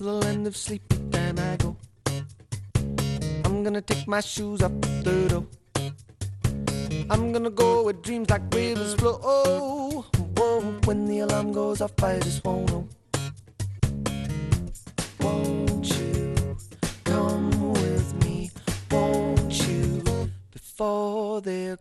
till the end of sleepy time I go. I'm gonna take my shoes off the door. I'm gonna go where dreams like rivers flow. Oh, whoa, when the alarm goes off, I just won't know. Won't you come with me? Won't you before they're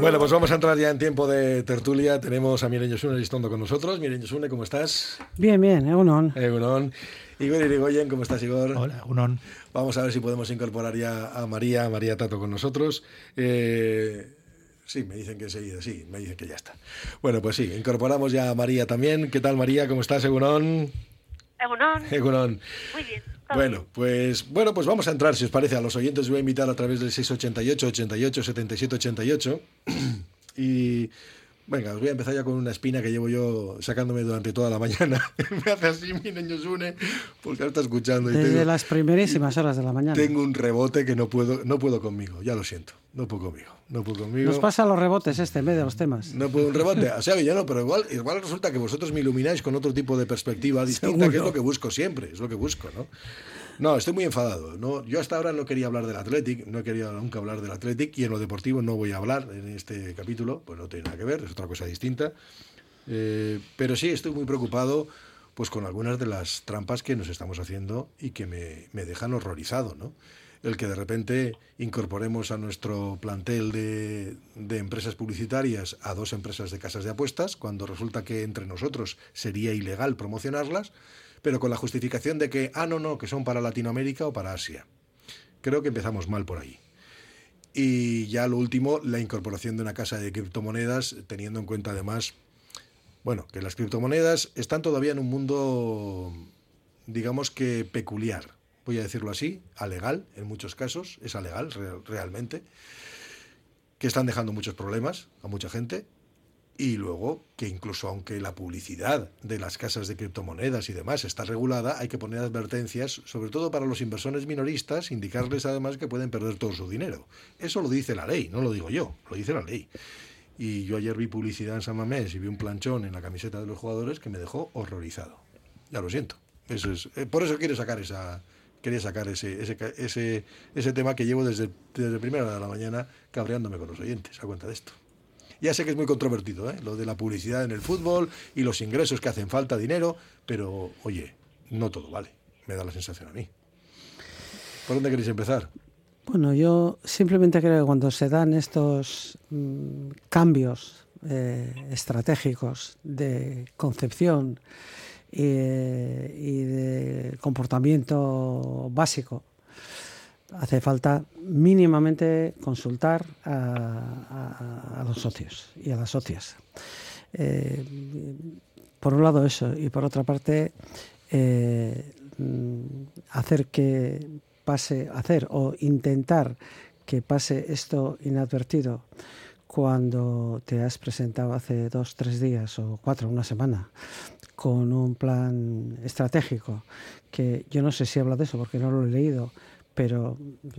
Bueno, pues vamos a entrar ya en tiempo de tertulia. Tenemos a Mireño Sune Listondo con nosotros. Mireño Sune, ¿cómo estás? Bien, bien, Eunon. Egunon. Igor Irigoyen, ¿cómo estás, Igor? Hola, Unón. Vamos a ver si podemos incorporar ya a María, a María Tato con nosotros. Eh, sí, me dicen que enseguida, sí, me dicen que ya está. Bueno, pues sí, incorporamos ya a María también. ¿Qué tal, María? ¿Cómo estás, Egunon? Egunon. Egunon. Muy bien. Bueno, pues bueno, pues vamos a entrar, si os parece, a los oyentes. Voy a invitar a través del 688 88 77 88 y venga, os voy a empezar ya con una espina que llevo yo sacándome durante toda la mañana. Me hace así mi niño Sune, porque ahora está escuchando y Desde tengo, las primerísimas horas de la mañana. tengo un rebote que no puedo, no puedo conmigo, ya lo siento, no puedo conmigo, no puedo conmigo. Nos pasa los rebotes este en vez de los temas. No puedo un rebote, o sea que yo no, pero igual, igual resulta que vosotros me ilumináis con otro tipo de perspectiva distinta, que es Seguro. lo que busco siempre, es lo que busco, ¿no? No, estoy muy enfadado. No, yo hasta ahora no quería hablar del Athletic, no quería nunca hablar del Athletic y en lo deportivo no voy a hablar en este capítulo, pues no tiene nada que ver, es otra cosa distinta. Eh, pero sí estoy muy preocupado pues con algunas de las trampas que nos estamos haciendo y que me, me dejan horrorizado, ¿no? El que de repente incorporemos a nuestro plantel de, de empresas publicitarias a dos empresas de casas de apuestas, cuando resulta que entre nosotros sería ilegal promocionarlas, pero con la justificación de que, ah, no, no, que son para Latinoamérica o para Asia. Creo que empezamos mal por ahí. Y ya lo último, la incorporación de una casa de criptomonedas, teniendo en cuenta además, bueno, que las criptomonedas están todavía en un mundo, digamos que peculiar, voy a decirlo así, alegal en muchos casos, es alegal re- realmente, que están dejando muchos problemas a mucha gente y luego que incluso aunque la publicidad de las casas de criptomonedas y demás está regulada, hay que poner advertencias, sobre todo para los inversores minoristas, indicarles además que pueden perder todo su dinero. Eso lo dice la ley, no lo digo yo, lo dice la ley. Y yo ayer vi publicidad en San Mamés y vi un planchón en la camiseta de los jugadores que me dejó horrorizado. Ya lo siento. Eso es, eh, por eso quiero sacar esa, quería sacar ese, ese, ese, ese tema que llevo desde, desde primera hora de la mañana cabreándome con los oyentes a cuenta de esto. Ya sé que es muy controvertido, ¿eh? lo de la publicidad en el fútbol y los ingresos que hacen falta dinero, pero oye, no todo vale, me da la sensación a mí. ¿Por dónde queréis empezar? Bueno, yo simplemente creo que cuando se dan estos mm, cambios eh, estratégicos de concepción y, y de comportamiento básico, hace falta mínimamente consultar a, los socios y a las socias. Eh, por un lado eso y por otra parte eh, hacer que pase, hacer o intentar que pase esto inadvertido cuando te has presentado hace dos, tres días o cuatro, una semana, con un plan estratégico, que yo no sé si habla de eso porque no lo he leído, pero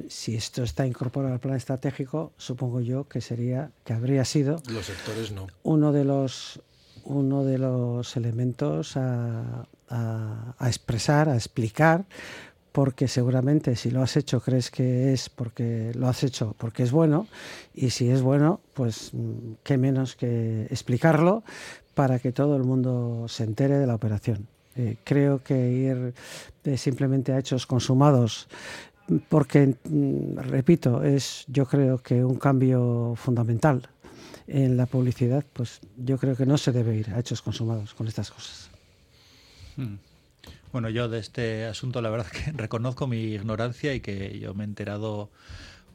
si esto está incorporado al plan estratégico, supongo yo que sería, que habría sido Los sectores no. uno de los uno de los elementos a, a- a expresar, a explicar, porque seguramente si lo has hecho crees que es porque lo has hecho porque es bueno, y si es bueno, pues mm, qué menos que explicarlo para que todo el mundo se entere de la operación. Eh, creo que ir eh, simplemente a hechos consumados porque, mm, repito, es yo creo que un cambio fundamental en la publicidad, pues yo creo que no se debe ir a hechos consumados con estas cosas. Mm. Bueno, yo de este asunto la verdad que reconozco mi ignorancia y que yo me he enterado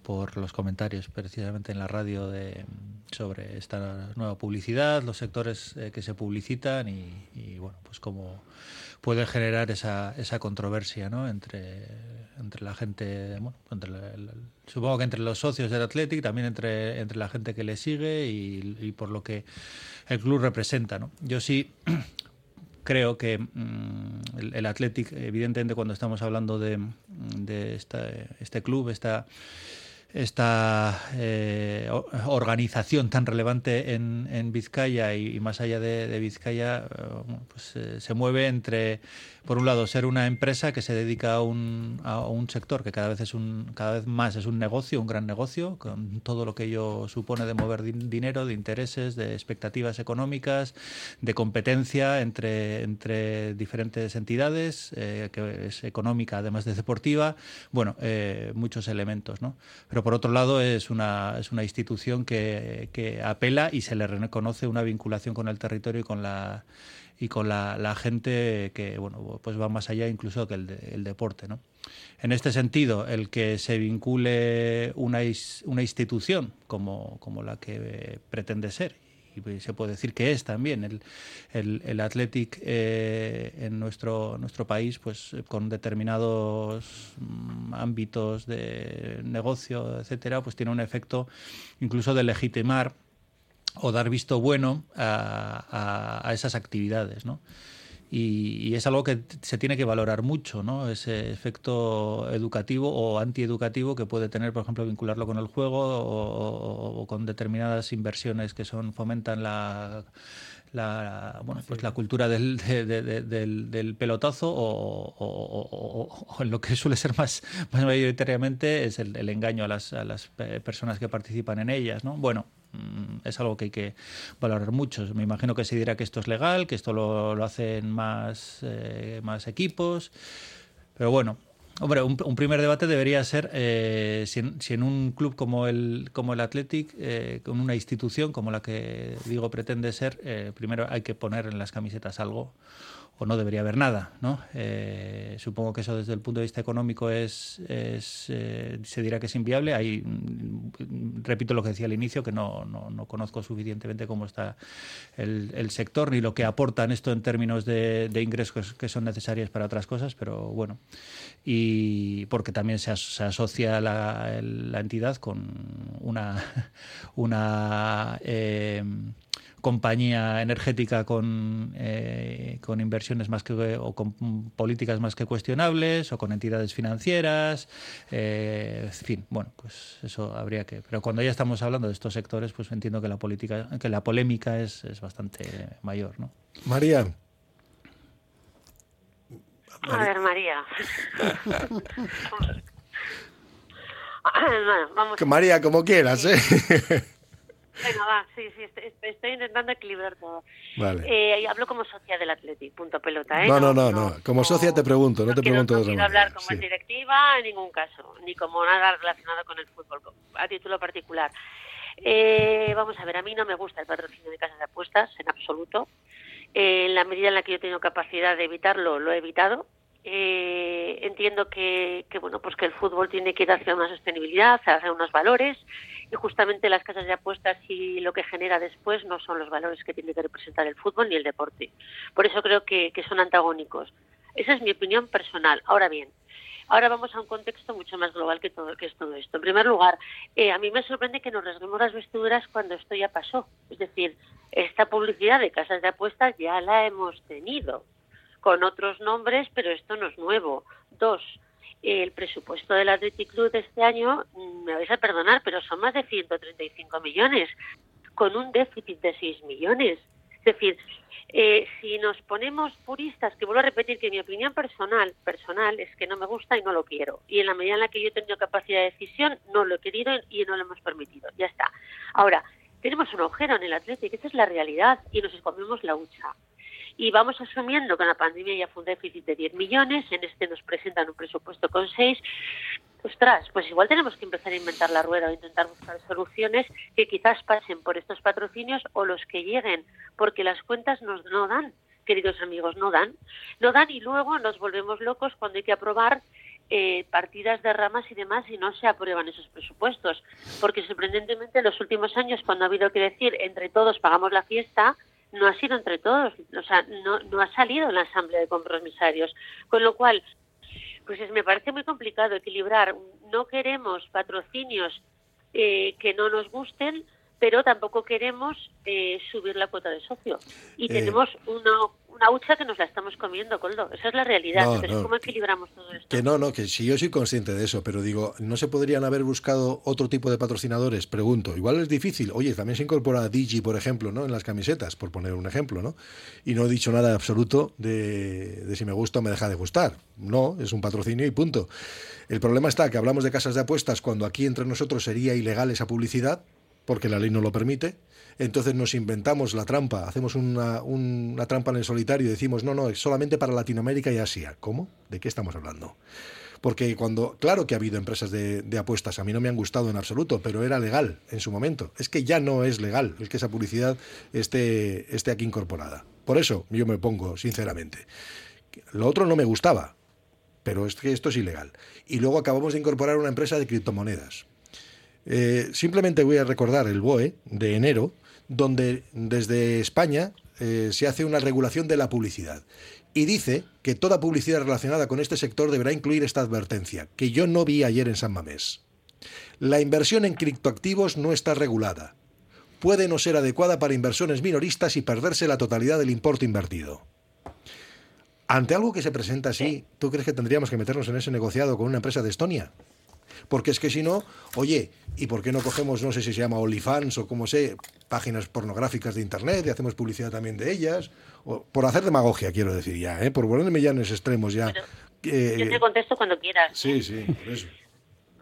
por los comentarios precisamente en la radio de, sobre esta nueva publicidad, los sectores eh, que se publicitan y, y, bueno, pues cómo puede generar esa, esa controversia ¿no? entre, entre la gente, bueno, entre la- supongo que entre los socios del Athletic, también entre, entre la gente que le sigue y, por lo que el club representa. ¿no? Yo sí creo que mm, el, Athletic, evidentemente, cuando estamos hablando de, esta- este club, esta esta eh, organización tan relevante en, en Vizcaya y, más allá de, de Vizcaya, eh, pues, eh, se mueve entre, por un lado, ser una empresa que se dedica a un, sector que cada vez es un, cada vez más es un negocio, un gran negocio, con todo lo que ello supone de mover din- dinero, de intereses, de expectativas económicas, de competencia entre, entre diferentes entidades, eh, que es económica además de deportiva, bueno, eh, muchos elementos, ¿no? Pero por otro lado es una, es una institución que, que apela y se le reconoce una vinculación con el territorio y con la y con la, gente que bueno pues va más allá incluso que el, el deporte ¿no? en este sentido el que se vincule una, is- una institución como, como la que pretende ser y se puede decir que es también el, el, el Athletic eh, en nuestro, nuestro país, pues con determinados mm, ámbitos de negocio, etcétera, pues tiene un efecto incluso de legitimar o dar visto bueno a, a- esas actividades, ¿no? Y, y es algo que se tiene que valorar mucho, ¿no? Ese efecto educativo o antieducativo que puede tener, por ejemplo, vincularlo con el juego o, con determinadas inversiones que son fomentan la bueno, pues la cultura del, de- de- de- del, del pelotazo o, o- o- lo que suele ser más, mayoritariamente es el, el engaño a las, a las pe- personas que participan en ellas, ¿no? Bueno, es algo que hay que valorar mucho. Me imagino que se dirá que esto es legal, que esto lo, lo hacen más, eh, más equipos, pero bueno. Hombre, un, primer debate debería ser eh, si, en, si en un club como el, como el Athletic, eh, con una institución como la que digo pretende ser, eh, primero hay que poner en las camisetas algo o no debería haber nada. ¿no? Eh, supongo que eso desde el punto de vista económico es, es eh, se dirá que es inviable. Hay, mm, repito lo que decía al inicio, que no, no, no conozco suficientemente cómo está el, sector ni lo que aportan esto en términos de, ingresos que son necesarios para otras cosas, pero bueno. Y porque también se, as- se asocia la entidad con una, una eh, compañía energética con, eh, con inversiones más que o con políticas más que cuestionables o con entidades financieras eh, en fin bueno pues eso habría que pero cuando ya estamos hablando de estos sectores pues entiendo que la política que la polémica es, es bastante mayor no María, A ver, María. bueno, vamos. que María, como quieras, ¿eh? Venga, va, sí, sí, estoy, estoy intentando equilibrar todo. Vale. Eh, hablo como socia del Athletic, punto pelota, ¿eh? No, no, no, no. Como socia te pregunto, no te quiero- pregunto de No otra quiero manera, hablar como sí. directiva en ningún caso, ni como nada relacionado con el fútbol, a título particular. Eh, vamos a ver, a mí no me gusta el patrocinio de casas de apuestas, en absoluto. Eh, en la medida en la que yo he tenido capacidad de evitarlo, lo he evitado. Eh, entiendo que, que, bueno pues que el fútbol tiene que ir hacia una sostenibilidad, hacia unos valores y justamente las casas de apuestas y lo que genera después no son los valores que tiene que representar el fútbol ni el deporte. Por eso creo que, son antagónicos. Esa es mi opinión personal. Ahora bien, ahora vamos a un contexto mucho más global que todo, que es todo esto. En primer lugar, eh, a mí me sorprende que nos rasguemos las vestiduras cuando esto ya pasó. Es decir, esta publicidad de casas de apuestas ya la hemos tenido con otros nombres, pero esto no es nuevo. Dos, el presupuesto del Athletic Club de este año, mm, me vais a perdonar, pero son más de 135 millones, con un déficit de 6 millones. Es decir, eh, si nos ponemos puristas, que vuelvo a repetir que mi opinión personal, personal es que no me gusta y no lo quiero. Y en la medida en la que yo he tenido capacidad de decisión, no lo he querido y no lo hemos permitido. Ya está. Ahora, tenemos un agujero en el Athletic, esa es la realidad, y nos escondemos la hucha y vamos asumiendo que en la pandemia ya fue un déficit de 10 millones, en este nos presentan un presupuesto con 6. Ostras, pues igual tenemos que empezar a inventar la rueda o intentar buscar soluciones que quizás pasen por estos patrocinios o los que lleguen, porque las cuentas nos no dan, queridos amigos, no dan. No dan y luego nos volvemos locos cuando hay que aprobar eh, partidas de ramas y demás y no se aprueban esos presupuestos. Porque sorprendentemente en los últimos años, cuando ha habido que decir entre todos pagamos la fiesta, no ha sido entre todos, o sea, no, no ha salido en la asamblea de compromisarios. Con lo cual, pues es, me parece muy complicado equilibrar. No queremos patrocinios eh, que no nos gusten, pero tampoco queremos eh, subir la cuota de socio. Y Eh. tenemos una, una hucha que nos la estamos comiendo, Coldo. Esa es la realidad. No, Entonces, no. ¿cómo equilibramos todo esto? Que no, no, que si yo soy consciente de eso, pero digo, ¿no se podrían haber buscado otro tipo de patrocinadores? Pregunto. Igual es difícil. Oye, también se incorpora Digi, por ejemplo, ¿no? En las camisetas, por poner un ejemplo, ¿no? Y no he dicho nada absoluto de, de si me gusta o me deja de gustar. No, es un patrocinio y punto. El problema está que hablamos de casas de apuestas cuando aquí entre nosotros sería ilegal esa publicidad, porque la ley no lo permite. Entonces nos inventamos la trampa, hacemos una, un- una trampa en el solitario y decimos, no, no, es solamente para Latinoamérica y Asia. ¿Cómo? ¿De qué estamos hablando? Porque cuando, claro que ha habido empresas de, de apuestas, a mí no me han gustado en absoluto, pero era legal en su momento. Es que ya no es legal el que esa publicidad esté, esté aquí incorporada. Por eso yo me pongo, sinceramente. Lo otro no me gustaba, pero es que esto es ilegal. Y luego acabamos de incorporar una empresa de criptomonedas. Eh, simplemente voy a recordar el BOE de enero, donde desde España eh, se hace una regulación de la publicidad. Y dice que toda publicidad relacionada con este sector deberá incluir esta advertencia, que yo no vi ayer en San Mamés. La inversión en criptoactivos no está regulada. Puede no ser adecuada para inversiones minoristas y perderse la totalidad del importe invertido. Ante algo que se presenta así, ¿tú crees que tendríamos que meternos en ese negociado con una empresa de Estonia? Porque es que si no, oye, ¿y por qué no cogemos, no sé si se llama OnlyFans o como sé, páginas pornográficas de Internet y hacemos publicidad también de ellas? O, por hacer demagogia, quiero decir ya, ¿eh? por ponerme ya en esos extremos ya. Pero Eh, Yo te contesto cuando quieras. sí, sí, por eso.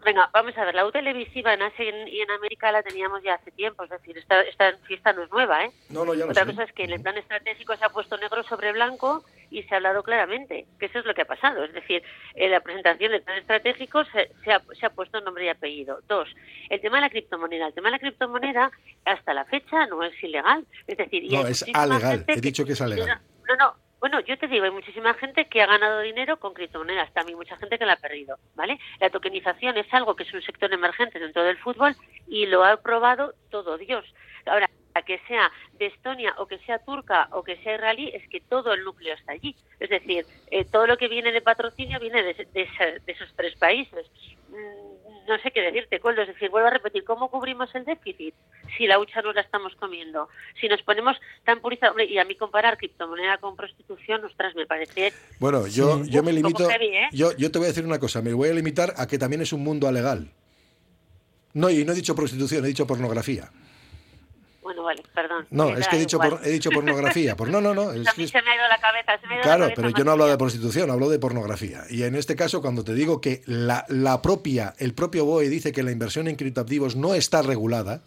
Venga, vamos a ver, la U televisiva en Asia y en, y en América la teníamos ya hace tiempo, es decir, esta, esta fiesta no es nueva, ¿eh? No, no, ya Otra cosa es que en el plan estratégico se ha puesto negro sobre blanco y se ha hablado claramente, que eso es lo que ha pasado. Es decir, en la presentación del plan estratégico se, se ha, se ha puesto nombre y apellido. Dos, el tema de la criptomoneda. El tema de la criptomoneda hasta la fecha no es ilegal. Es decir, y No, es alegal. He dicho que es alegal. No, no, bueno, yo te digo, hay muchísima gente que ha ganado dinero con criptomonedas, también mucha gente que la ha perdido, ¿vale? La tokenización es algo que es un sector emergente dentro del fútbol y lo ha probado todo Dios. Ahora, que sea de Estonia o que sea turca o que sea israelí, es que todo el núcleo está allí. Es decir, eh, todo lo que viene de patrocinio viene de, de de esos tres países. Mm, No sé qué decirte, Coldo. Es decir, vuelvo a repetir, ¿cómo cubrimos el déficit si la hucha no la estamos comiendo? Si nos ponemos tan purizados, hombre, y a mí comparar criptomoneda con prostitución, ostras, me parece... Bueno, yo, Sí. yo me limito. heavy, ¿eh? yo, yo te voy a decir una cosa, me voy a limitar a que también es un mundo alegal. No, y no he dicho prostitución, he dicho pornografía. Bueno, vale, perdón. No, es que he dicho, por- he dicho pornografía. Por, no, no, no. es que se me ha ido la cabeza. Se me ha ido Claro, la cabeza pero yo no hablo de prostitución, hablo de pornografía. Y en este caso, cuando te digo que la, la propia, el propio BOE dice que la inversión en criptoactivos no está regulada,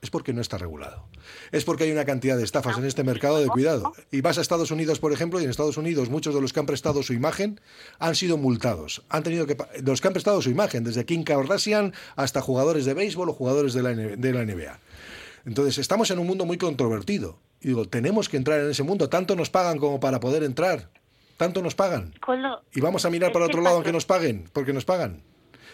es porque no está regulado. Es porque hay una cantidad de estafas en este mercado de cuidado. Y vas a Estados Unidos, por ejemplo, y en Estados Unidos muchos de los que han prestado su imagen han sido multados. Han tenido que los que han prestado su imagen, desde Kim Kardashian hasta jugadores de béisbol o jugadores de la, de la NBA. Entonces, estamos en un mundo muy controvertido. Y digo, tenemos que entrar en ese mundo. Tanto nos pagan como para poder entrar. Tanto nos pagan. Y vamos a mirar para otro lado aunque nos paguen, porque nos pagan.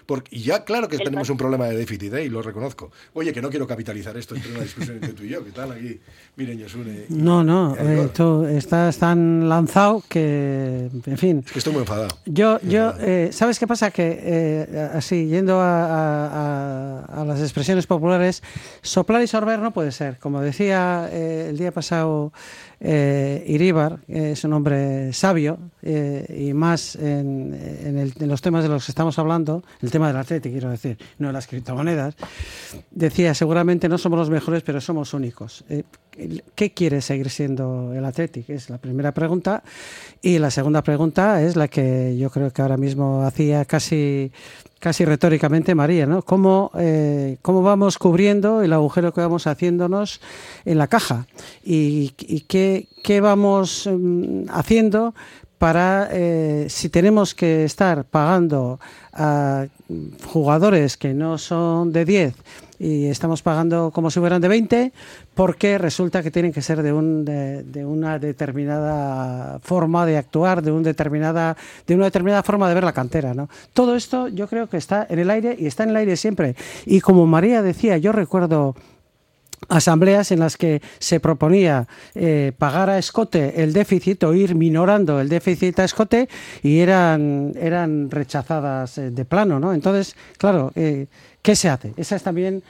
Porque, y ya, claro que El tenemos un problema de déficit, ¿eh? y lo reconozco. Oye, que no quiero capitalizar esto entre una discusión entre tú y yo, que tal aquí, miren, Yosune. y- No, no, eh, tú estás tan lanzado que, en fin. Es que estoy muy enfadado. Yo, yo, eh, ¿sabes qué pasa? Que eh, así, yendo a, a- a- a las expresiones populares, soplar y sorber no puede ser. Como decía eh, el día pasado eh, Iríbar, que es un hombre sabio eh, y más en, en el- en los temas de los que estamos hablando, el tema del Atlético, quiero decir, no de las criptomonedas, decía, seguramente no somos los mejores, pero somos únicos. Eh, ¿Qué quiere seguir siendo el Athletic? Es la primera pregunta. Y la segunda pregunta es la que yo creo que ahora mismo hacía casi, casi retóricamente María, ¿no? ¿Cómo, eh, ¿Cómo vamos cubriendo el agujero que vamos haciéndonos en la caja? ¿Y, y qué, qué vamos mm, haciendo para, eh, si tenemos que estar pagando a jugadores que no son de 10 y estamos pagando como si fueran de 20, porque resulta que tienen que ser de, un, de, de una determinada forma de actuar, de, un determinada, de una determinada forma de ver la cantera. ¿no? Todo esto yo creo que está en el aire y está en el aire siempre. Y como María decía, yo recuerdo asambleas en las que se proponía eh, pagar a escote el déficit o ir minorando el déficit a escote y eran, eran rechazadas eh, de plano, ¿no? Entonces, claro, eh, ¿qué se hace? Esa es también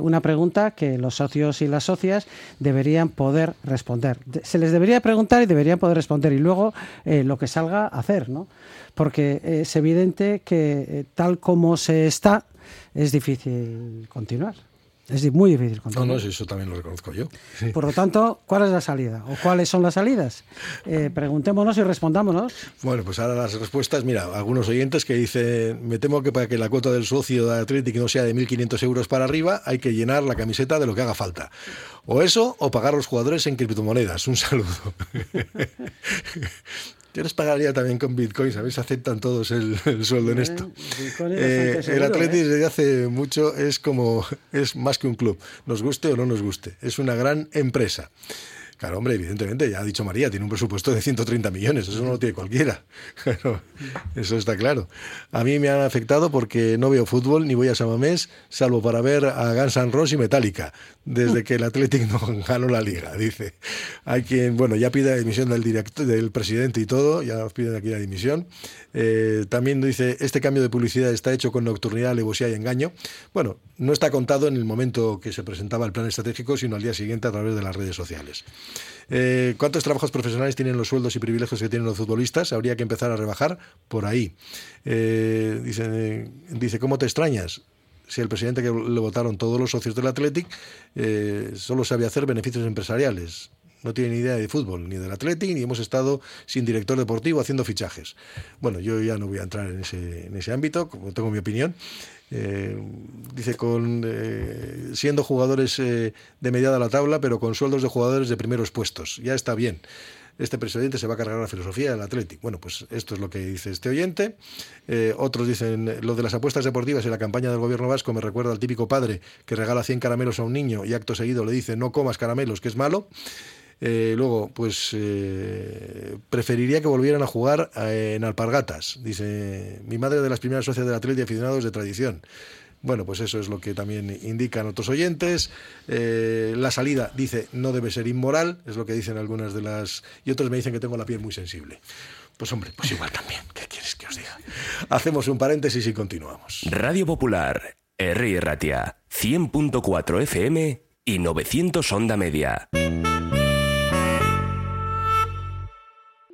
una pregunta que los socios y las socias deberían poder responder. Se les debería preguntar y deberían poder responder y luego lo que salga hacer, ¿no? Porque es evidente que tal como se está es difícil continuar. Es muy difícil No, continuar. no, sí, eso también lo reconozco yo. Sí. Por lo tanto, ¿cuál es la salida? ¿O cuáles son las salidas? Eh, preguntémonos y respondámonos. Bueno, pues ahora las respuestas, mira, algunos oyentes que dicen, me temo que para que la cuota del socio de Athletic no sea de 1.500 euros para arriba, hay que llenar la camiseta de lo que haga falta. O eso, o pagar a los jugadores en criptomonedas. Un saludo. Yo les pagaría también con ver si aceptan todos el, el sueldo en esto. Bitcoin es Eh, el Athletic ¿eh? desde hace mucho es como, es más que un club, nos guste o no nos guste, es una gran empresa. Claro, hombre, evidentemente, ya ha dicho María, tiene un presupuesto de 130 millones, eso no lo tiene cualquiera. Eso está claro. A mí me han afectado porque no veo fútbol ni voy a Samamés, salvo para ver a Guns N' Roses y Metallica, desde que el Athletic no ganó la liga, dice. Hay quien, bueno, ya pide la dimisión del, director, del presidente y todo, ya piden aquí la dimisión. Eh, también dice, este cambio de publicidad está hecho con nocturnidad, alevosía y engaño. Bueno, no está contado en el momento que se presentaba el plan estratégico, sino al día siguiente a través de las redes sociales. Eh, ¿Cuántos trabajos profesionales tienen los sueldos y privilegios que tienen los futbolistas? Habría que empezar a rebajar por ahí. Eh, dice, ¿cómo te extrañas? Si el presidente que le votaron todos los socios del Athletic eh, solo sabe hacer beneficios empresariales. No tiene ni idea de fútbol, ni del Athletic, ni hemos estado sin director deportivo haciendo fichajes. Bueno, yo ya no voy a entrar en ese, en ese ámbito, como tengo mi opinión. Eh, dice con eh, siendo jugadores eh, de mediada la tabla, pero con sueldos de jugadores de primeros puestos. Ya está bien. Este presidente se va a cargar la filosofía del Athletic. Bueno, pues esto es lo que dice este oyente. Eh, otros dicen, lo de las apuestas deportivas y la campaña del gobierno vasco me recuerda al típico padre que regala 100 caramelos a un niño y acto seguido le dice, no comas caramelos, que es malo. Eh, luego, pues eh, preferiría que volvieran a jugar eh, en alpargatas. Dice, mi madre de las primeras socias del Athletic y aficionados de tradición. Bueno, pues eso es lo que también indican otros oyentes. La salida, dice, no debe ser inmoral, es lo que dicen algunas de las... Y otros me dicen que tengo la piel muy sensible. Pues hombre, pues igual también. ¿Qué quieres que os diga? Hacemos un paréntesis y continuamos. Radio Popular, R. Ratia, 100.4 FM y 900 Onda Media.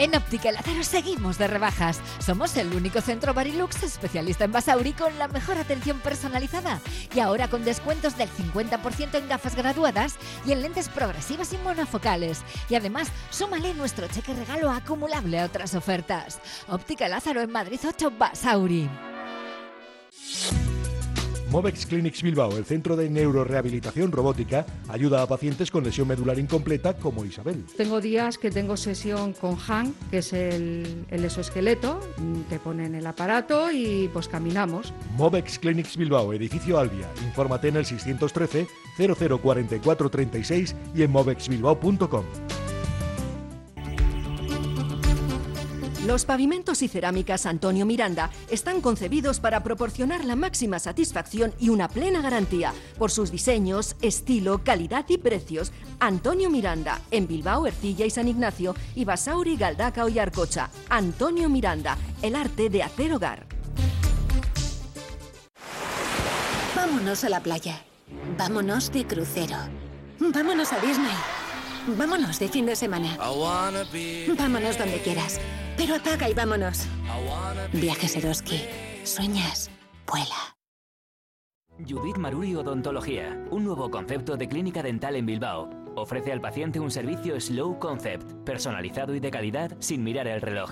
En Óptica Lázaro seguimos de rebajas. Somos el único centro Barilux especialista en Basauri con la mejor atención personalizada. Y ahora con descuentos del 50% en gafas graduadas y en lentes progresivas y monofocales. Y además, súmale nuestro cheque regalo acumulable a otras ofertas. Óptica Lázaro en Madrid 8 Basauri. Movex Clinics Bilbao, el centro de neurorehabilitación robótica, ayuda a pacientes con lesión medular incompleta como Isabel. Tengo días que tengo sesión con Han, que es el, el exoesqueleto, te ponen el aparato y pues caminamos. Movex Clinics Bilbao, edificio Albia. Infórmate en el 613 0044 36 y en movexbilbao.com. Los pavimentos y cerámicas Antonio Miranda están concebidos para proporcionar la máxima satisfacción y una plena garantía por sus diseños, estilo, calidad y precios. Antonio Miranda, en Bilbao, Ercilla y San Ignacio, y Basauri, Galdaca y Arcocha. Antonio Miranda, el arte de hacer hogar. Vámonos a la playa. Vámonos de crucero. Vámonos a Disney. Vámonos de fin de semana. Vámonos donde quieras. Pero apaga y vámonos. Viajes Eroski. Sueñas. Vuela. Judith Maruri Odontología, un nuevo concepto de clínica dental en Bilbao. Ofrece al paciente un servicio Slow Concept, personalizado y de calidad sin mirar el reloj.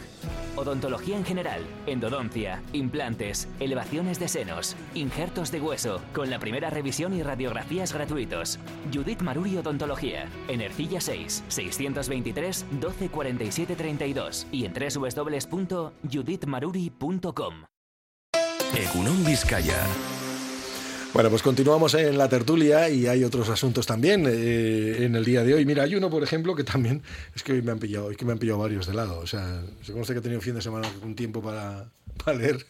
Odontología en general, endodoncia, implantes, elevaciones de senos, injertos de hueso, con la primera revisión y radiografías gratuitos. Judith Maruri Odontología, en Ercilla 6, 623 12 47 32 y en www.judithmaruri.com. Egunon Vizcaya. Bueno, pues continuamos en la tertulia y hay otros asuntos también eh, en el día de hoy. Mira, hay uno, por ejemplo, que también es que hoy me han pillado, es que me han pillado varios de lado. O sea, se conoce que he tenido fin de semana un tiempo para, para leer.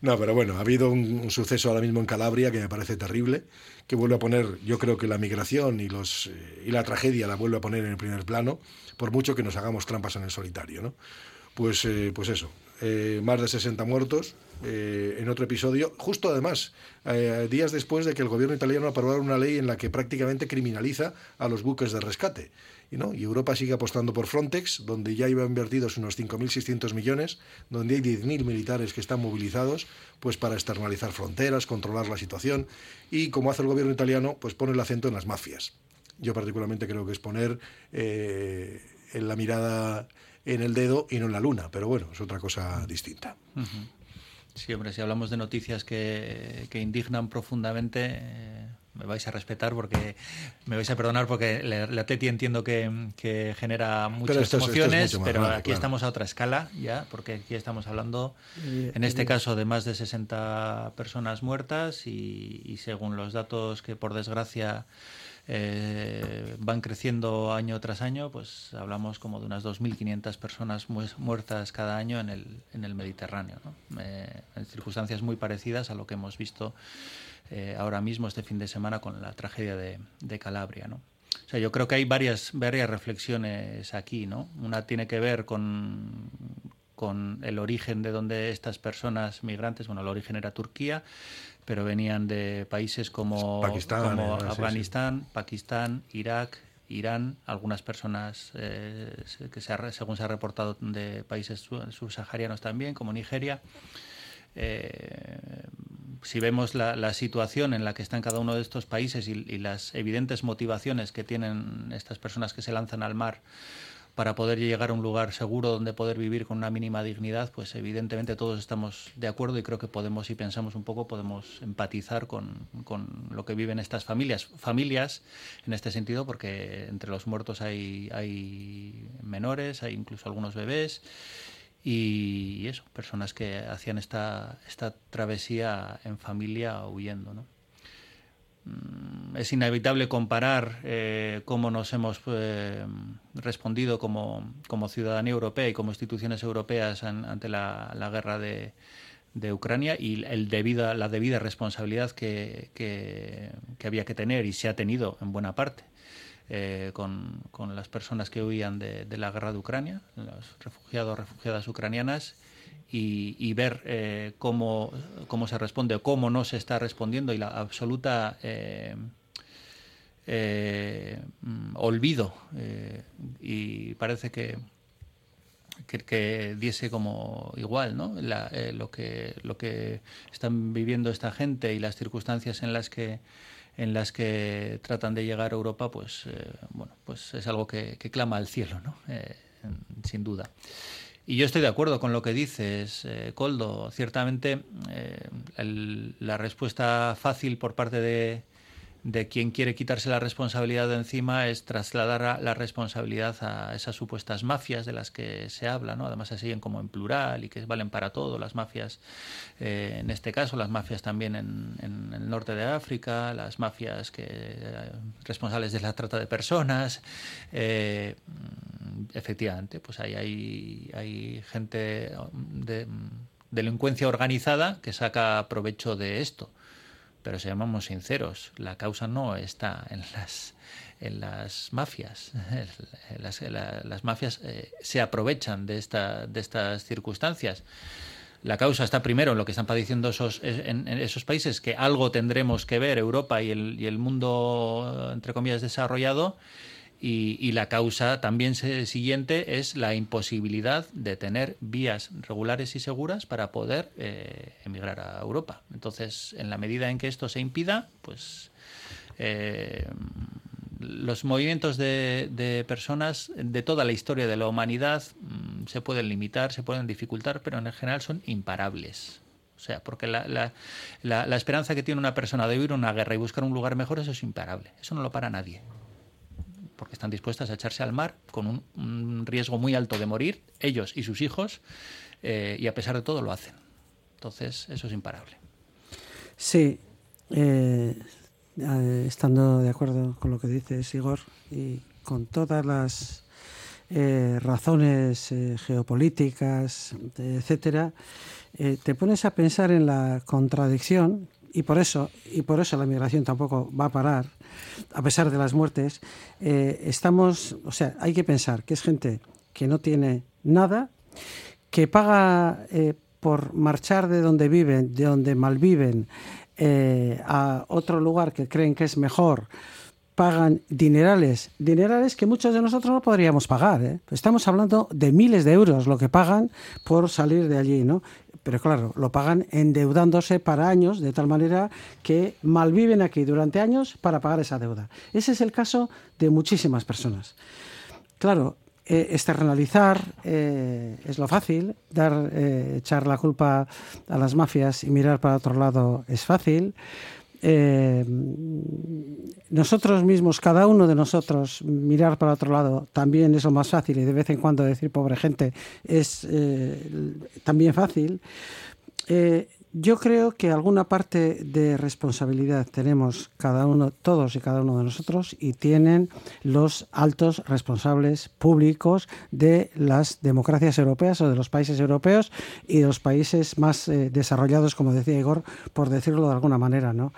no, pero bueno, ha habido un, un, suceso ahora mismo en Calabria que me parece terrible, que vuelve a poner, yo creo que la migración y, los, eh, y la tragedia la vuelve a poner en el primer plano, por mucho que nos hagamos trampas en el solitario, ¿no? Pues, eh, pues eso, eh, más de 60 muertos eh, en otro episodio, justo además, eh, días después de que el gobierno italiano aprobara una ley en la que prácticamente criminaliza a los buques de rescate. Y, ¿no? y Europa sigue apostando por Frontex, donde ya iba invertidos unos 5.600 millones, donde hay 10.000 militares que están movilizados pues para externalizar fronteras, controlar la situación, y como hace el gobierno italiano, pues pone el acento en las mafias. Yo particularmente creo que es poner en la mirada en el dedo y no en la luna, pero bueno, es otra cosa distinta. Sí, hombre, si hablamos de noticias que, que indignan profundamente, eh, me vais a respetar porque me vais a perdonar porque la, TETI entiendo que, que genera muchas esto es- esto es emociones, pero grave, aquí claro. estamos a otra escala ya, porque aquí estamos hablando, Y- en este y- caso, de más de 60 personas muertas y, y según los datos que por desgracia eh, van creciendo año tras año, pues hablamos como de unas 2.500 personas mu- muertas cada año en el, en el Mediterráneo, ¿no? Eh, en circunstancias muy parecidas a lo que hemos visto eh, ahora mismo este fin de semana con la tragedia de, de Calabria, ¿no? O sea, yo creo que hay varias, varias reflexiones aquí, ¿no? Una tiene que ver con, con el origen de donde estas personas migrantes, bueno, el origen era Turquía, pero venían de países como, Pakistán, como eh, sí, sí. Afganistán, Pakistán, Irak, Irán, algunas personas eh, que se ha- según se ha reportado de países su- subsaharianos también, como Nigeria. Eh, si vemos la, la situación en la que están cada uno de estos países y, y las evidentes motivaciones que tienen estas personas que se lanzan al mar para poder llegar a un lugar seguro donde poder vivir con una mínima dignidad, pues evidentemente todos estamos de acuerdo y creo que podemos, si pensamos un poco, podemos empatizar con, con lo que viven estas familias. Familias, en este sentido, porque entre los muertos hay, hay menores, hay incluso algunos bebés y eso, personas que hacían esta, esta travesía en familia huyendo, ¿no? Mm, Es inevitable comparar eh, cómo nos hemos eh, respondido como, como ciudadanía europea y como instituciones europeas an- ante la, guerra de, Ucrania y el la debida responsabilidad que, que, que había que tener y se ha tenido en buena parte eh, con, con las personas que huían de, de la guerra de Ucrania, los refugiados, refugiadas ucranianas, y, ver eh, cómo, cómo se responde o cómo no se está respondiendo y la absoluta eh, eh, mm, olvido y parece que, que, diese como igual ¿no? Lo, que, lo que están viviendo esta gente y las circunstancias en las que en las que tratan de llegar a Europa, pues bueno, pues es algo que, que clama al cielo, ¿no? Sin duda. Y yo estoy de acuerdo con lo que dices, eh, Coldo. Ciertamente, eh, la respuesta fácil por parte de, de quien quiere quitarse la responsabilidad de encima es trasladar la responsabilidad a esas supuestas mafias de las que se habla, ¿no? Además se siguen como en plural y que valen para todo, las mafias, eh, en este caso, las mafias también en, el norte de África, las mafias que eh, responsables de la trata de personas, eh, efectivamente, pues ahí hay, hay gente de mm, delincuencia organizada que saca provecho de esto pero seamos sinceros, la causa no está en las, en las mafias. Las, la- las mafias eh, se aprovechan de, de estas circunstancias. La causa está primero en lo que están padeciendo esos, en esos países, que algo tendremos que ver, Europa y el, y el mundo, entre comillas, desarrollado, y, y la causa también siguiente es la imposibilidad de tener vías regulares y seguras para poder eh, emigrar a Europa. Entonces, en la medida en que esto se impida, pues eh, los movimientos de, personas de toda la historia de la humanidad mm, se pueden limitar, se pueden dificultar, pero en general son imparables. O sea, porque la, la- esperanza que tiene una persona de huir una guerra y buscar un lugar mejor, eso es imparable. Eso no lo para nadie porque están dispuestas a echarse al mar con un, riesgo muy alto de morir, ellos y sus hijos, eh, y a pesar de todo lo hacen. Entonces, eso es imparable. Sí, eh, eh, estando de acuerdo con lo que dice Igor y con todas las razones geopolíticas, etcétera, te pones a pensar en la contradicción y por eso y por eso la migración tampoco va a parar a pesar de las muertes. estamos, o sea, hay que pensar que es gente que no tiene nada, que paga por marchar de donde viven, de donde malviven, eh, a otro lugar que creen que es mejor, pagan dinerales, dinerales que muchos de nosotros no podríamos pagar. ¿eh? Estamos hablando de miles de euros lo que pagan por salir de allí, ¿no? Pero claro, lo pagan endeudándose para años, de tal manera que malviven aquí durante años para pagar esa deuda. Ese es el caso de muchísimas personas. Claro, eh, externalizar eh, es lo fácil, dar, eh, echar la culpa a las mafias y mirar para otro lado es fácil. Nosotros mismos, cada uno de nosotros, mirar para otro lado también es lo más fácil y de vez en cuando decir pobre gente es también fácil. Yo creo que alguna parte de responsabilidad tenemos cada uno, todos y cada uno de nosotros, y tienen los altos responsables públicos de las democracias europeas o de los países europeos y de los países más eh, desarrollados, como decía Igor, por decirlo de alguna manera, ¿no?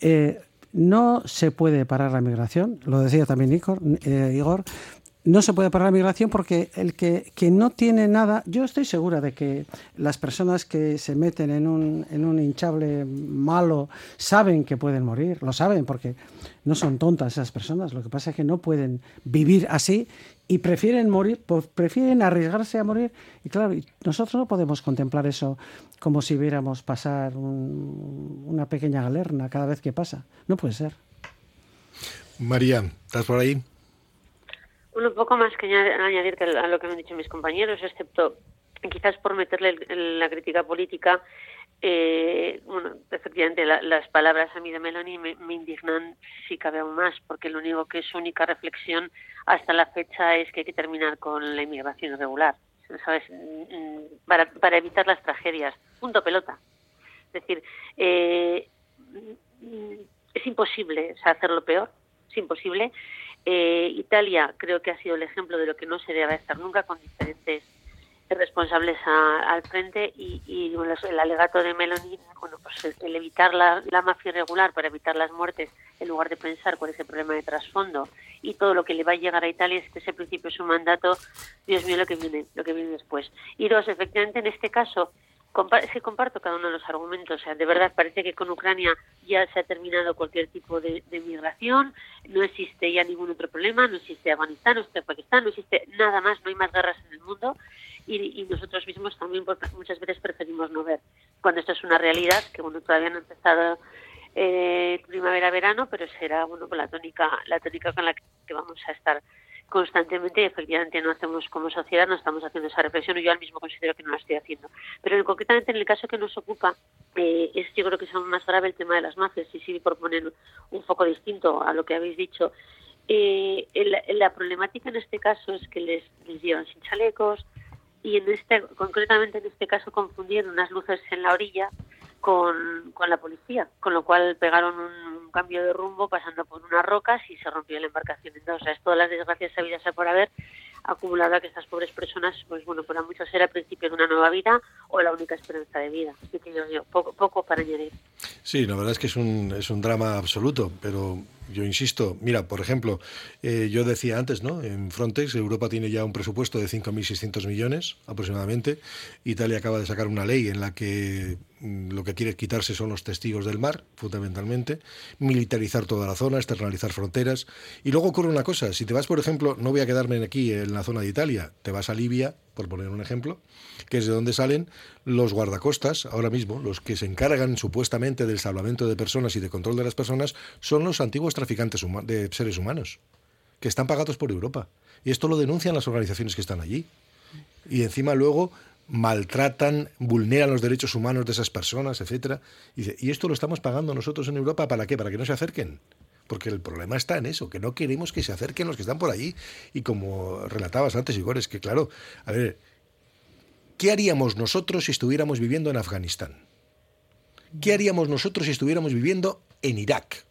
Eh, no se puede parar la migración, lo decía también Igor, eh, Igor no se puede parar la migración porque el que, no tiene nada, yo estoy segura de que las personas que se meten en un, en un hinchable malo saben que pueden morir, lo saben porque no son tontas esas personas, lo que pasa es que no pueden vivir así y prefieren morir, pues prefieren arriesgarse a morir y claro, nosotros no podemos contemplar eso como si viéramos pasar una pequeña galerna cada vez que pasa, no puede ser. María, ¿estás por ahí? Un poco más que añadir a lo que me han dicho mis compañeros, excepto quizás por meterle la crítica política, eh, bueno, efectivamente las palabras a mí de Meloni me, indignan si cabe aún más, porque lo único que es su única reflexión hasta la fecha es que hay que terminar con la inmigración irregular, ¿sabes? Para, para evitar las tragedias. Punto pelota. Es decir, eh, es imposible hacerlo peor, es imposible. Eh, Italia creo que ha sido el ejemplo de lo que no se debe hacer nunca con diferentes responsables al frente y, el alegato de Meloni, bueno, pues el, evitar la, mafia irregular para evitar las muertes en lugar de pensar cuál es el problema de trasfondo y todo lo que le va a llegar a Italia es que ese principio es su mandato, Dios mío lo que viene, lo que viene después. Y dos, efectivamente en este caso es que comparto cada uno de los argumentos. O sea, de verdad parece que con Ucrania ya se ha terminado cualquier tipo de, migración, no existe ya ningún otro problema, no existe Afganistán, no existe Pakistán, no existe nada más, no hay más guerras en el mundo y, nosotros mismos también muchas veces preferimos no ver. Cuando esto es una realidad, que bueno, todavía no ha empezado eh, primavera-verano, pero será bueno la tónica, la tónica con la que vamos a estar constantemente y efectivamente no hacemos como sociedad, no estamos haciendo esa reflexión y yo al mismo considero que no la estoy haciendo. Pero concretamente en el caso que nos ocupa, eh, es yo creo que es aún más grave el tema de las mafias y sí por poner un foco distinto a lo que habéis dicho. Eh, la problemática en este caso es que les, les llevan sin chalecos y en este concretamente en este caso confundieron unas luces en la orilla con, con la policía, con lo cual pegaron un, cambio de rumbo pasando por unas rocas y se rompió la embarcación. Entonces, o sea, todas las desgracias sabidas por haber acumulado a que estas pobres personas, pues bueno, para muchos era el principio de una nueva vida o la única esperanza de vida. Así que yo poco, poco para añadir. Sí, la verdad es que es un, es un drama absoluto, pero yo insisto, mira, por ejemplo, eh, yo decía antes, ¿no? En Frontex, Europa tiene ya un presupuesto de 5.600 millones aproximadamente. Italia acaba de sacar una ley en la que mm, lo que quiere quitarse son los testigos del mar, fundamentalmente, militarizar toda la zona, externalizar fronteras. Y luego ocurre una cosa, si te vas, por ejemplo, no voy a quedarme aquí en la zona de Italia, te vas a Libia, por poner un ejemplo, que es de donde salen los guardacostas, ahora mismo, los que se encargan supuestamente del salvamento de personas y de control de las personas, son los antiguos traficantes de seres humanos, que están pagados por Europa. Y esto lo denuncian las organizaciones que están allí. Y encima luego maltratan, vulneran los derechos humanos de esas personas, etcétera. Y, y esto lo estamos pagando nosotros en Europa para qué? Para que no se acerquen porque el problema está en eso, que no queremos que se acerquen los que están por allí. Y como relatabas antes, Igor, es que claro, a ver, ¿qué haríamos nosotros si estuviéramos viviendo en Afganistán? ¿Qué haríamos nosotros si estuviéramos viviendo en Irak?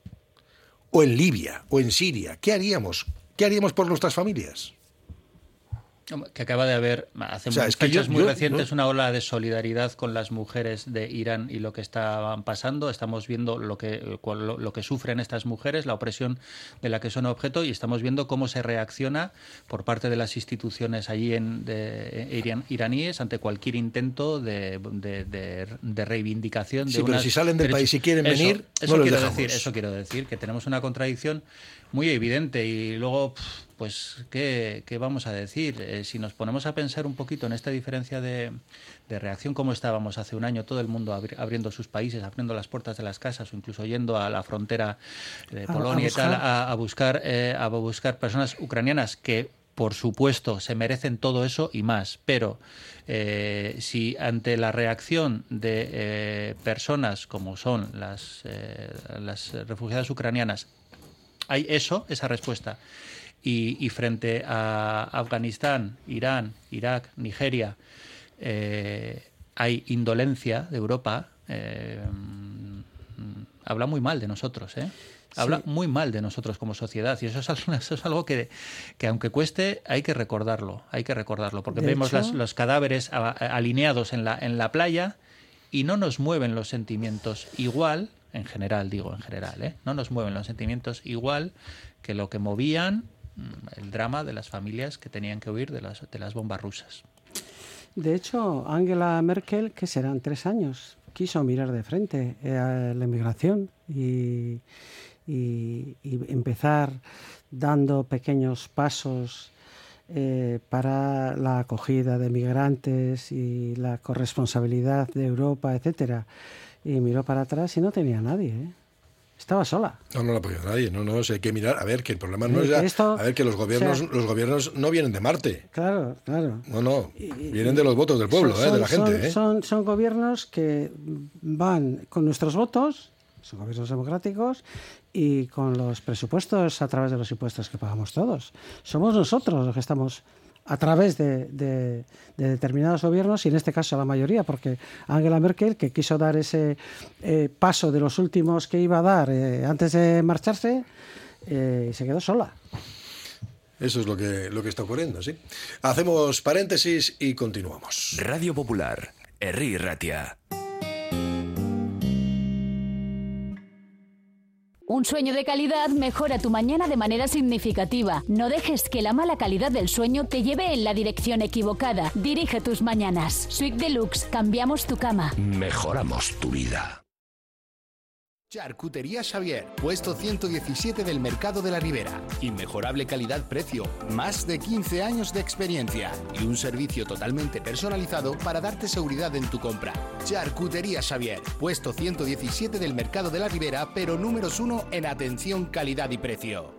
O en Libia, o en Siria. ¿Qué haríamos? ¿Qué haríamos por nuestras familias? Que acaba de haber, hace O sea, unas es que yo- muy yo- recientes, una ola de solidaridad con las mujeres de Irán y lo que estaban pasando. Estamos viendo lo que, cual- lo, lo que sufren estas mujeres, la opresión de la que son objeto, y estamos viendo cómo se reacciona por parte de las instituciones allí en, de, Irán- iraníes ante cualquier intento de, de- de- de reivindicación de Sí, pero si salen del derechos- país y quieren Eso- venir, eso no quiero decir, eso quiero decir, que tenemos una contradicción muy evidente y luego, pues, ¿qué, qué vamos a decir? Eh, si nos ponemos a pensar un poquito en esta diferencia de, de reacción, como estábamos hace un año, todo el mundo abri- abriendo sus países, abriendo las puertas de las casas o incluso yendo a la frontera de Polonia a y tal, a buscar, eh, a buscar personas ucranianas que por supuesto, se merecen todo eso y más, pero eh, si ante la reacción de eh, personas como son las, eh, las refugiadas ucranianas hay eso, esa respuesta. Y, y frente a Afganistán, Irán, Irak, Nigeria, eh, hay indolencia de Europa, eh, habla muy mal de nosotros, ¿eh? Habla Sí. muy mal de nosotros como sociedad y eso es algo, eso es algo que, que aunque cueste hay que recordarlo, hay que recordarlo porque De vemos hecho- las- los cadáveres a- alineados en la, en la playa y no nos mueven los sentimientos igual, en general digo en general, ¿eh? no nos mueven los sentimientos igual que lo que movían el drama de las familias que tenían que huir de las, de las bombas rusas. De hecho, Angela Merkel, que serán tres años, quiso mirar de frente eh, a la inmigración y, empezar dando pequeños pasos eh, para la acogida de migrantes y la corresponsabilidad de Europa, etcétera. Y miró para atrás y no tenía nadie. ¿eh? Estaba sola. No, no la apoya nadie. No, no, hay que mirar. A ver, que el problema no Eh, es ya. esto- a ver, que los gobiernos, o sea- los gobiernos no vienen de Marte. Claro, claro. No, no. Vienen de los votos del pueblo, Son- eh, de la son- gente. eh. Son, son gobiernos que van con nuestros votos, son gobiernos democráticos, y con los presupuestos a través de los impuestos que pagamos todos. Somos nosotros los que estamos a través de, de- de determinados gobiernos, y en este caso la mayoría, porque Angela Merkel, que quiso dar ese eh, paso de los últimos que iba a dar eh, antes de marcharse, eh, se quedó sola. Eso es lo que, lo que está ocurriendo, sí. Hacemos paréntesis y continuamos. Radio Popular, Herri Ratia. Un sueño de calidad mejora tu mañana de manera significativa. No dejes que la mala calidad del sueño te lleve en la dirección equivocada. Dirige tus mañanas. Sweet Deluxe, cambiamos tu cama. Mejoramos tu vida. Charcutería Xavier, puesto 117 del Mercado de la Ribera. Inmejorable calidad-precio, más de 15 años de experiencia y un servicio totalmente personalizado para darte seguridad en tu compra. Charcutería Xavier, puesto 117 del Mercado de la Ribera, pero números 1 en atención, calidad y precio.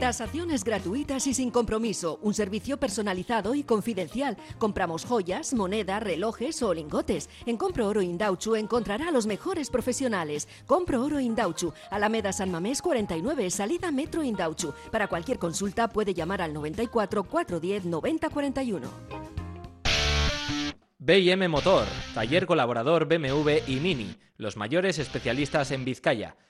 Tasaciones gratuitas y sin compromiso. Un servicio personalizado y confidencial. Compramos joyas, moneda, relojes o lingotes. En Compro Oro Indauchu encontrará a los mejores profesionales. Compro Oro Indauchu, Alameda San Mamés 49, salida Metro Indauchu. Para cualquier consulta puede llamar al 94 410 90 41. BM Motor, taller colaborador BMW y Mini, los mayores especialistas en Vizcaya.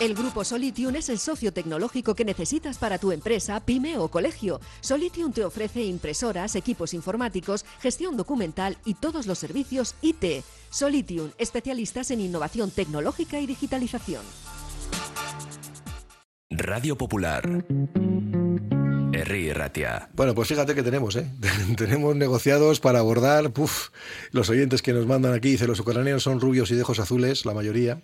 El grupo Solitium es el socio tecnológico que necesitas para tu empresa, pyme o colegio. Solitium te ofrece impresoras, equipos informáticos, gestión documental y todos los servicios IT. Solitium, especialistas en innovación tecnológica y digitalización. Radio Popular. Herri Ratia. Bueno, pues fíjate que tenemos, ¿eh? tenemos negociados para abordar, puf, los oyentes que nos mandan aquí, dice, los ucranianos son rubios y de ojos azules, la mayoría.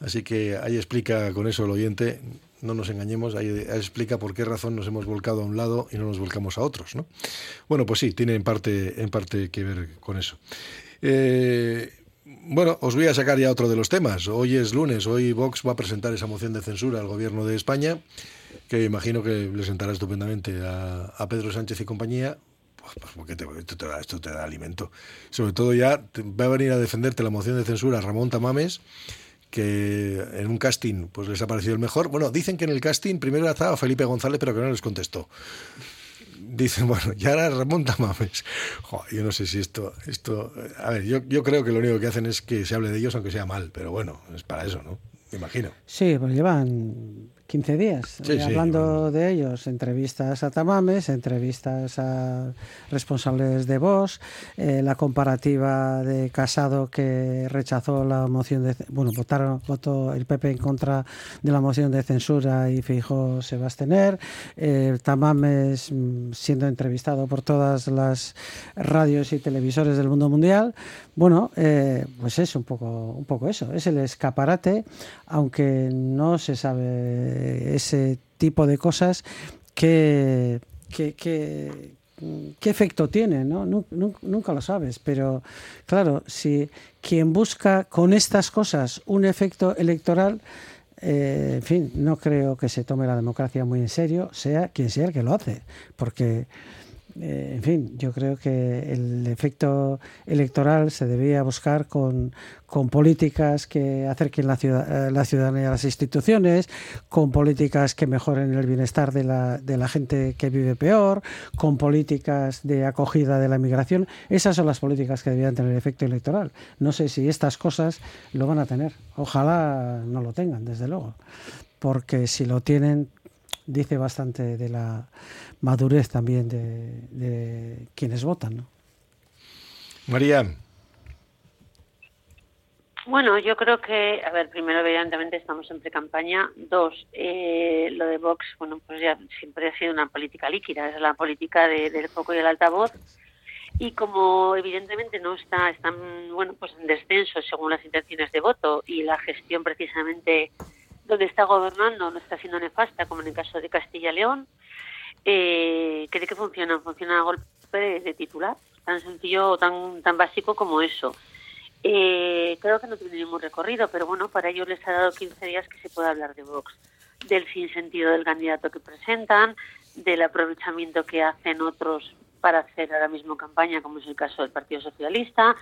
Así que ahí explica con eso el oyente, no nos engañemos, ahí, explica por qué razón nos hemos volcado a un lado y no nos volcamos a otros. ¿no? Bueno, pues sí, tiene en parte, en parte que ver con eso. Eh, bueno, os voy a sacar ya otro de los temas. Hoy es lunes, hoy Vox va a presentar esa moción de censura al gobierno de España, que imagino que le sentará estupendamente a, Pedro Sánchez y compañía, pues, pues porque esto, te da, esto te da alimento. Sobre todo ya va a venir a defenderte la moción de censura Ramón Tamames, que en un casting pues les ha parecido el mejor. Bueno, dicen que en el casting primero estaba Felipe González, pero que no les contestó. Dicen, bueno, ya ahora remonta mames. yo no sé si esto, esto, a ver, yo, yo creo que lo único que hacen es que se hable de ellos aunque sea mal, pero bueno, es para eso, ¿no? Me imagino. Sí, pues llevan 15 días eh, hablando de ellos, entrevistas a Tamames, entrevistas a responsables de Vox, eh, la comparativa de Casado que rechazó la moción de bueno votaron votó el PP en contra de la moción de censura y fijo se va a abstener, eh, Tamames mm, siendo entrevistado por todas las radios y televisores del mundo mundial, bueno, pues es un poco un poco eso, es el escaparate, aunque no se sabe ese tipo de cosas que, qué efecto tiene, ¿no? Nunca, lo sabes, pero claro, si quien busca con estas cosas un efecto electoral, eh, en fin, no creo que se tome la democracia muy en serio, sea quien sea el que lo hace, porque eh, en fin, yo creo que el efecto electoral se debía buscar con, con políticas que acerquen la, ciudad, eh, la ciudadanía a las instituciones, con políticas que mejoren el bienestar de la, de la gente que vive peor, con políticas de acogida de la migración. Esas son las políticas que debían tener efecto electoral. No sé si estas cosas lo van a tener. Ojalá no lo tengan, desde luego. Porque si lo tienen, dice bastante de la madurez también de, quienes votan. ¿no? María. Bueno, yo creo que, a ver, primero, evidentemente, estamos en pre-campaña. Dos, eh, lo de Vox, bueno, pues ya siempre ha sido una política líquida, es la política del foco y el altavoz. Y como evidentemente no está, están, bueno, pues en descenso según las intenciones de voto y la gestión precisamente donde está gobernando no está siendo nefasta, como en el caso de Castilla y León, eh, ¿de qué funciona? Funciona a golpe de, titular, tan sencillo tan, tan básico como eso. Eh, creo que no tiene ningún recorrido, pero bueno, para ello les ha dado 15 días que se pueda hablar de Vox, del sinsentido del candidato que presentan, del aprovechamiento que hacen otros para hacer ahora mismo campaña, como es el caso del Partido Socialista,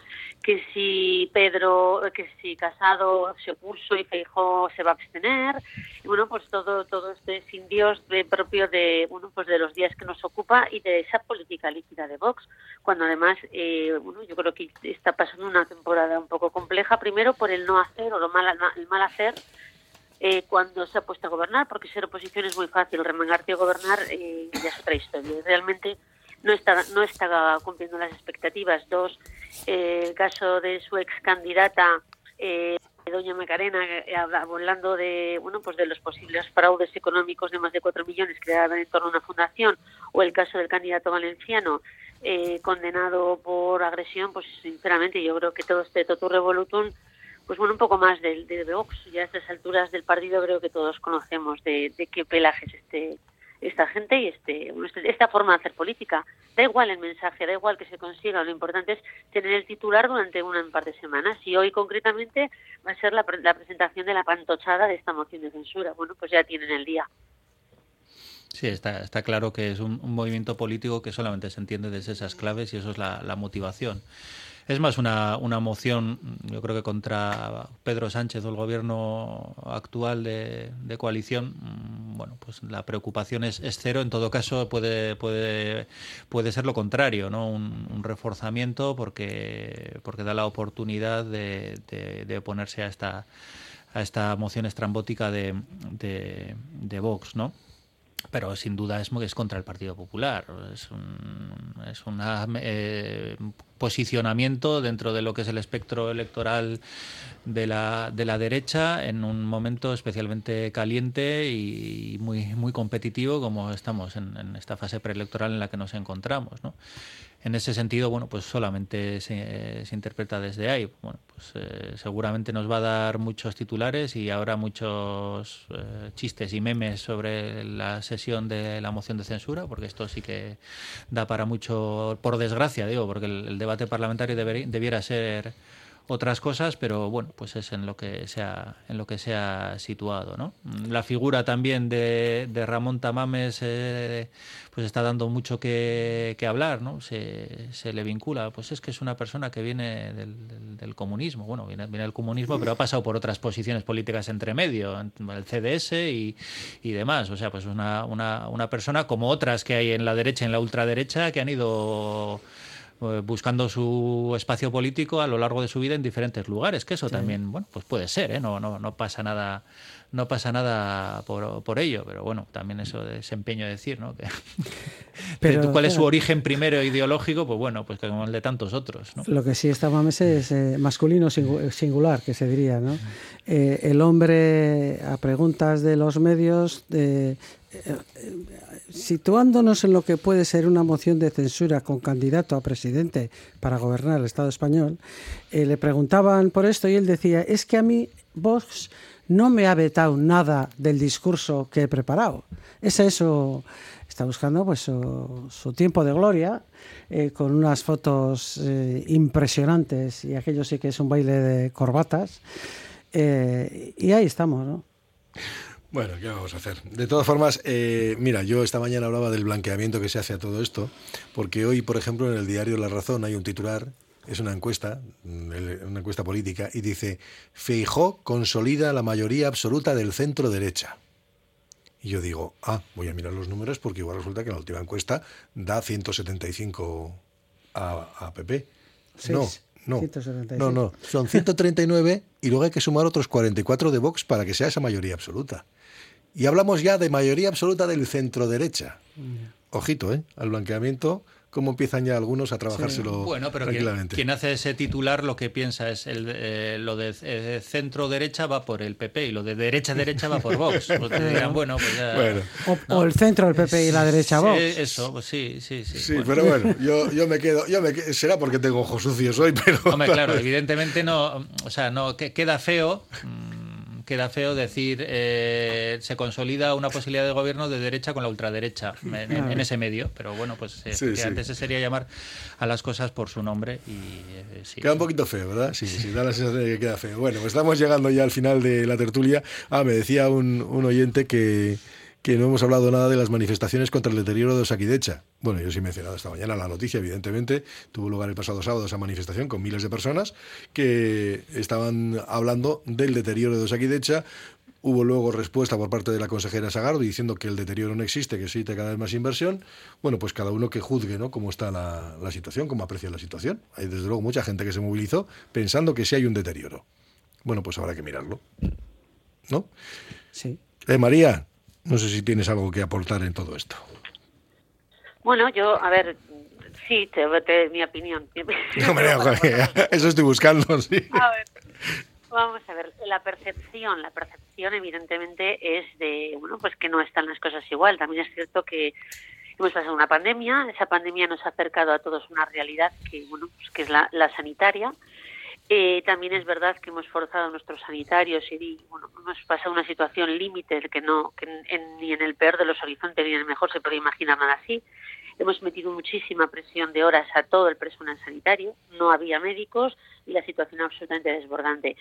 que si Pedro, que si Casado se opuso y Feijó se va a abstener, bueno, pues todo todo este sin Dios de, propio de bueno pues de los días que nos ocupa y de esa política líquida de Vox, cuando además eh, bueno yo creo que está pasando una temporada un poco compleja, primero por el no hacer o lo mal el mal hacer eh, cuando se ha puesto a gobernar, porque ser oposición es muy fácil, remangarte a gobernar eh, ya es otra historia. Realmente no está, no está cumpliendo las expectativas. Dos, eh, el caso de su ex candidata, eh, doña Macarena, eh, hablando de, bueno, pues de los posibles fraudes económicos de más de cuatro millones creados en torno a una fundación, o el caso del candidato valenciano, eh, condenado por agresión, pues sinceramente yo creo que todo este totu revolutum pues bueno, un poco más del de, Vox. Ya a estas alturas del partido creo que todos conocemos de, de qué pelaje es este, esta gente y este, este, esta forma de hacer política. Da igual el mensaje, da igual que se consiga, lo importante es tener el titular durante una un par de semanas y hoy concretamente va a ser la, presentación de la pantochada de esta moción de censura. Bueno, pues ya tienen el día. Sí, está, está claro que es un, movimiento político que solamente se entiende desde esas claves y eso es la, motivación. Es más una, una moción, yo creo que contra Pedro Sánchez o el gobierno actual de, coalición. Mm, bueno, pues la preocupación es, cero. En todo caso, puede, puede, puede ser lo contrario, ¿no? Un, reforzamiento porque, porque da la oportunidad de, de, oponerse a esta, a esta moción estrambótica de, de, de Vox, ¿no? Pero sin duda es, es contra el Partido Popular. Es un es una, eh, posicionamiento dentro de lo que es el espectro electoral de la, de la derecha en un momento especialmente caliente y muy, muy competitivo como estamos en, en esta fase preelectoral en la que nos encontramos. ¿no? En ese sentido, bueno, pues solamente se, interpreta desde ahí. Bueno, pues eh, seguramente nos va a dar muchos titulares y habrá muchos eh, chistes y memes sobre la sesión de la moción de censura, porque esto sí que da para mucho, por desgracia, digo, porque el, debate parlamentario debiera ser otras cosas, pero bueno, pues es en lo que se ha, en lo que se ha situado, ¿no? La figura también de, de Ramón Tamames eh, pues está dando mucho que, hablar, ¿no? Se, se, le vincula, pues es que es una persona que viene del, del, comunismo, bueno, viene, viene, del comunismo, pero ha pasado por otras posiciones políticas entre medio, el CDS y, y demás, o sea, pues una, una, una persona como otras que hay en la derecha y en la ultraderecha que han ido eh, buscando su espacio político a lo largo de su vida en diferentes lugares, que eso también, bueno, pues puede ser, ¿eh? no, no, no pasa nada no pasa nada por, por ello, pero bueno, también eso de desempeño de decir, ¿no? Que, pero, ¿Cuál es su origen primero ideológico? Pues bueno, pues como el de tantos otros. ¿no? Lo que sí está Mames es eh, masculino singular, que se diría, ¿no? el hombre, a preguntas de los medios, de, situándonos en lo que puede ser una moción de censura con candidato a presidente para gobernar el Estado español, eh, le preguntaban por esto y él decía, es que a mí Vox no me ha vetado nada del discurso que he preparado. Es eso, está buscando pues su, tiempo de gloria, eh, con unas fotos eh, impresionantes y aquello sí que es un baile de corbatas. y ahí estamos, ¿no? Bueno, ¿qué vamos a hacer? De todas formas, eh, mira, yo esta mañana hablaba del blanqueamiento que se hace a todo esto, porque hoy, por ejemplo, en el diario La Razón hay un titular, es una encuesta, una encuesta política, y dice, Feijó consolida la mayoría absoluta del centro derecha. Y yo digo, ah, voy a mirar los números porque igual resulta que la última encuesta da 175 a, a PP. no, no, no, no, son 139 y luego hay que sumar otros 44 de Vox para que sea esa mayoría absoluta. Y hablamos ya de mayoría absoluta del centro derecha. Ojito, ¿eh? Al blanqueamiento cómo empiezan ya algunos a trabajárselo bueno, pero tranquilamente. Quien, hace ese titular lo que piensa es el, eh, lo de eh, centro derecha va por el PP y lo de derecha derecha va por Vox. Bueno, pues ya, o, el centro del PP y la derecha Vox. eso, pues sí, sí, sí. Sí, pero bueno, yo, yo me quedo, yo me será porque tengo ojos sucios hoy, pero Hombre, claro, evidentemente no, o sea, no queda feo. Mm, queda feo decir eh, se consolida una posibilidad de gobierno de derecha con la ultraderecha en, ese medio. Pero bueno, pues eh, antes sería llamar a las cosas por su nombre y eh, Queda un poquito feo, ¿verdad? Sí, sí, da la sensación de que queda feo. Bueno, pues estamos llegando ya al final de la tertulia. Ah, me decía un, un oyente que que no hemos hablado nada de las manifestaciones contra el deterioro de Osakidecha. Bueno, yo sí he mencionado esta mañana la noticia, evidentemente. Tuvo lugar el pasado sábado esa manifestación con miles de personas que estaban hablando del deterioro de Osakidecha. Hubo luego respuesta por parte de la consejera Sagardo diciendo que el deterioro no existe, que existe cada vez más inversión. Bueno, pues cada uno que juzgue ¿no? cómo está la, la situación, cómo aprecia la situación. Hay desde luego mucha gente que se movilizó pensando que sí hay un deterioro. Bueno, pues habrá que mirarlo. ¿No? Sí. Eh, María, no sé si tienes algo que aportar en todo esto. Bueno, yo, a ver, sí, te doy mi opinión. eso estoy buscando, sí. A ver, vamos a ver, la percepción, la percepción evidentemente es de, bueno, pues que no están las cosas igual. También es cierto que hemos pasado una pandemia, esa pandemia nos ha acercado a todos una realidad que, bueno, pues que es la, la sanitaria, eh, también es verdad que hemos forzado a nuestros sanitarios y bueno, hemos pasado una situación límite que no que ni en el peor de los horizontes ni en el mejor se puede imaginar nada así. Hemos metido muchísima presión de horas a todo el personal sanitario, no había médicos y la situación absolutamente desbordante.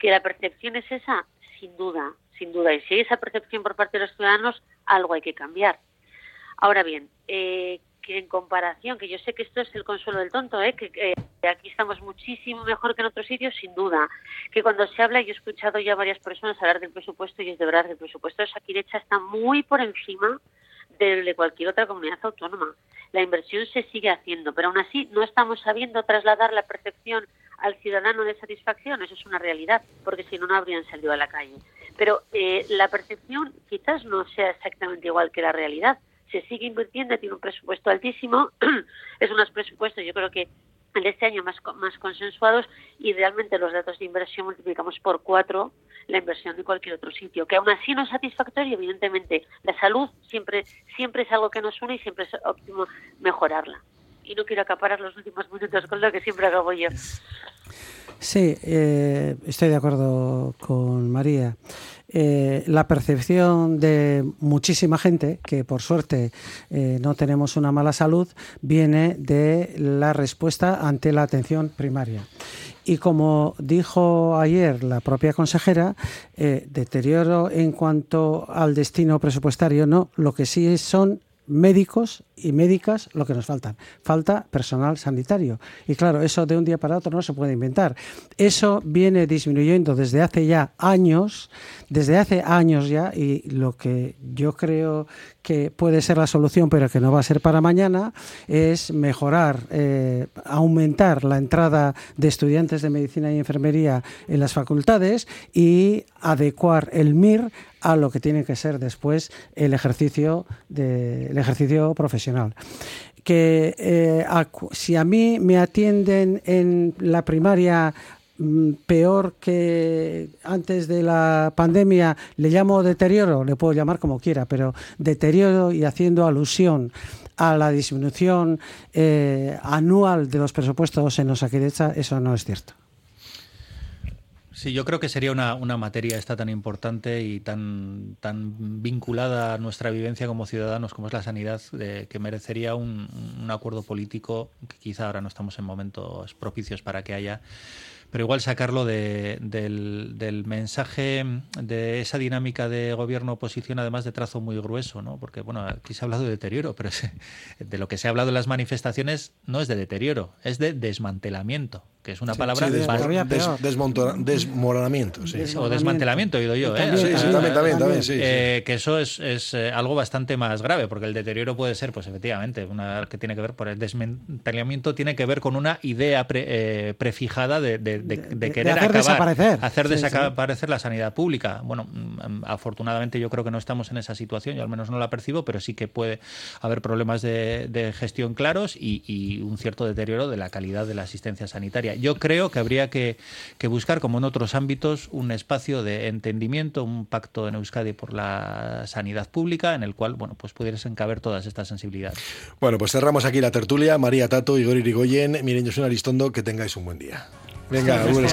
¿Que la percepción es esa? Sin duda, sin duda. Y si hay esa percepción por parte de los ciudadanos, algo hay que cambiar. Ahora bien, eh, que en comparación, que yo sé que esto es el consuelo del tonto, ¿eh? que aquí estamos muchísimo mejor que en otros sitios, sin duda. Que cuando se habla, yo he escuchado ya varias personas hablar del presupuesto y es de verdad, el presupuesto de Saquirecha está muy por encima de cualquier otra comunidad autónoma. La inversión se sigue haciendo, pero aún así no estamos sabiendo trasladar la percepción al ciudadano de satisfacción, eso es una realidad, porque si no, no habrían salido a la calle. Pero eh, la percepción quizás no sea exactamente igual que la realidad. Se sigue invirtiendo, tiene un presupuesto altísimo, es unos presupuestos, yo creo que en este año más, más consensuados y realmente los datos de inversión multiplicamos por cuatro la inversión de cualquier otro sitio, que aún así no es satisfactorio, evidentemente la salud siempre, siempre es algo que nos une y siempre es óptimo mejorarla. Y no quiero acaparar los últimos minutos con lo que siempre acabo yo. Sí, eh, estoy de acuerdo con María. Eh, la percepción de muchísima gente, que por suerte eh, no tenemos una mala salud, viene de la respuesta ante la atención primaria. Y como dijo ayer la propia consejera, deterioro en cuanto al destino presupuestario no, lo que sí son médicos y médicas lo que nos faltan. Falta personal sanitario. Y claro, eso de un día para otro no se puede inventar. Eso viene disminuyendo desde hace ya años, desde hace años ya, y lo que yo creo que puede ser la solución, pero que no va a ser para mañana, es mejorar, eh, aumentar la entrada de estudiantes de medicina y enfermería en las facultades y adecuar el MIR a lo que tiene que ser después el ejercicio, de, el ejercicio profesional que eh, si a mí me atienden en la primaria mm, peor que antes de la pandemia, le llamo deterioro, le puedo llamar como quiera, pero deterioro y haciendo alusión a la disminución eh, anual de los presupuestos en Osakidecha, eso no es cierto. Sí, yo creo que sería una, materia esta tan importante y tan, tan vinculada a nuestra vivencia como ciudadanos como es la sanidad, que merecería un, un acuerdo político que quizá ahora no estamos en momentos propicios para que haya pero igual sacarlo de, del, del, mensaje de esa dinámica de gobierno-oposición, además de trazo muy grueso, ¿no? Porque, bueno, aquí se ha hablado de deterioro, pero de lo que se ha hablado en las manifestaciones no es de deterioro, es de desmantelamiento, que es una palabra... Sí, desmoronamiento, sí. O desmantelamiento, he oído yo, ¿eh? Sí, sí, también, también, también sí, eh, Que eso es, es eh, algo bastante más grave, porque el deterioro puede ser, pues efectivamente, una que tiene que ver por el desmantelamiento, tiene que ver con una idea eh, prefijada de de, querer hacer desaparecer. hacer desaparecer la sanidad pública. Bueno, mm, afortunadamente yo creo que no estamos en esa situación, yo al menos no la percibo, pero sí que puede haber problemas de, gestión claros y, un cierto deterioro de la calidad de la asistencia sanitaria. Yo creo que habría que, buscar, como en otros ámbitos, un espacio de entendimiento, un pacto en Euskadi por la sanidad pública, en el cual, bueno, pues pudieras encaber todas estas sensibilidades. Bueno, pues cerramos aquí la tertulia. María Tato, Igor Irigoyen, miren, yo soy Aristondo, que tengáis un buen día. Venga, un.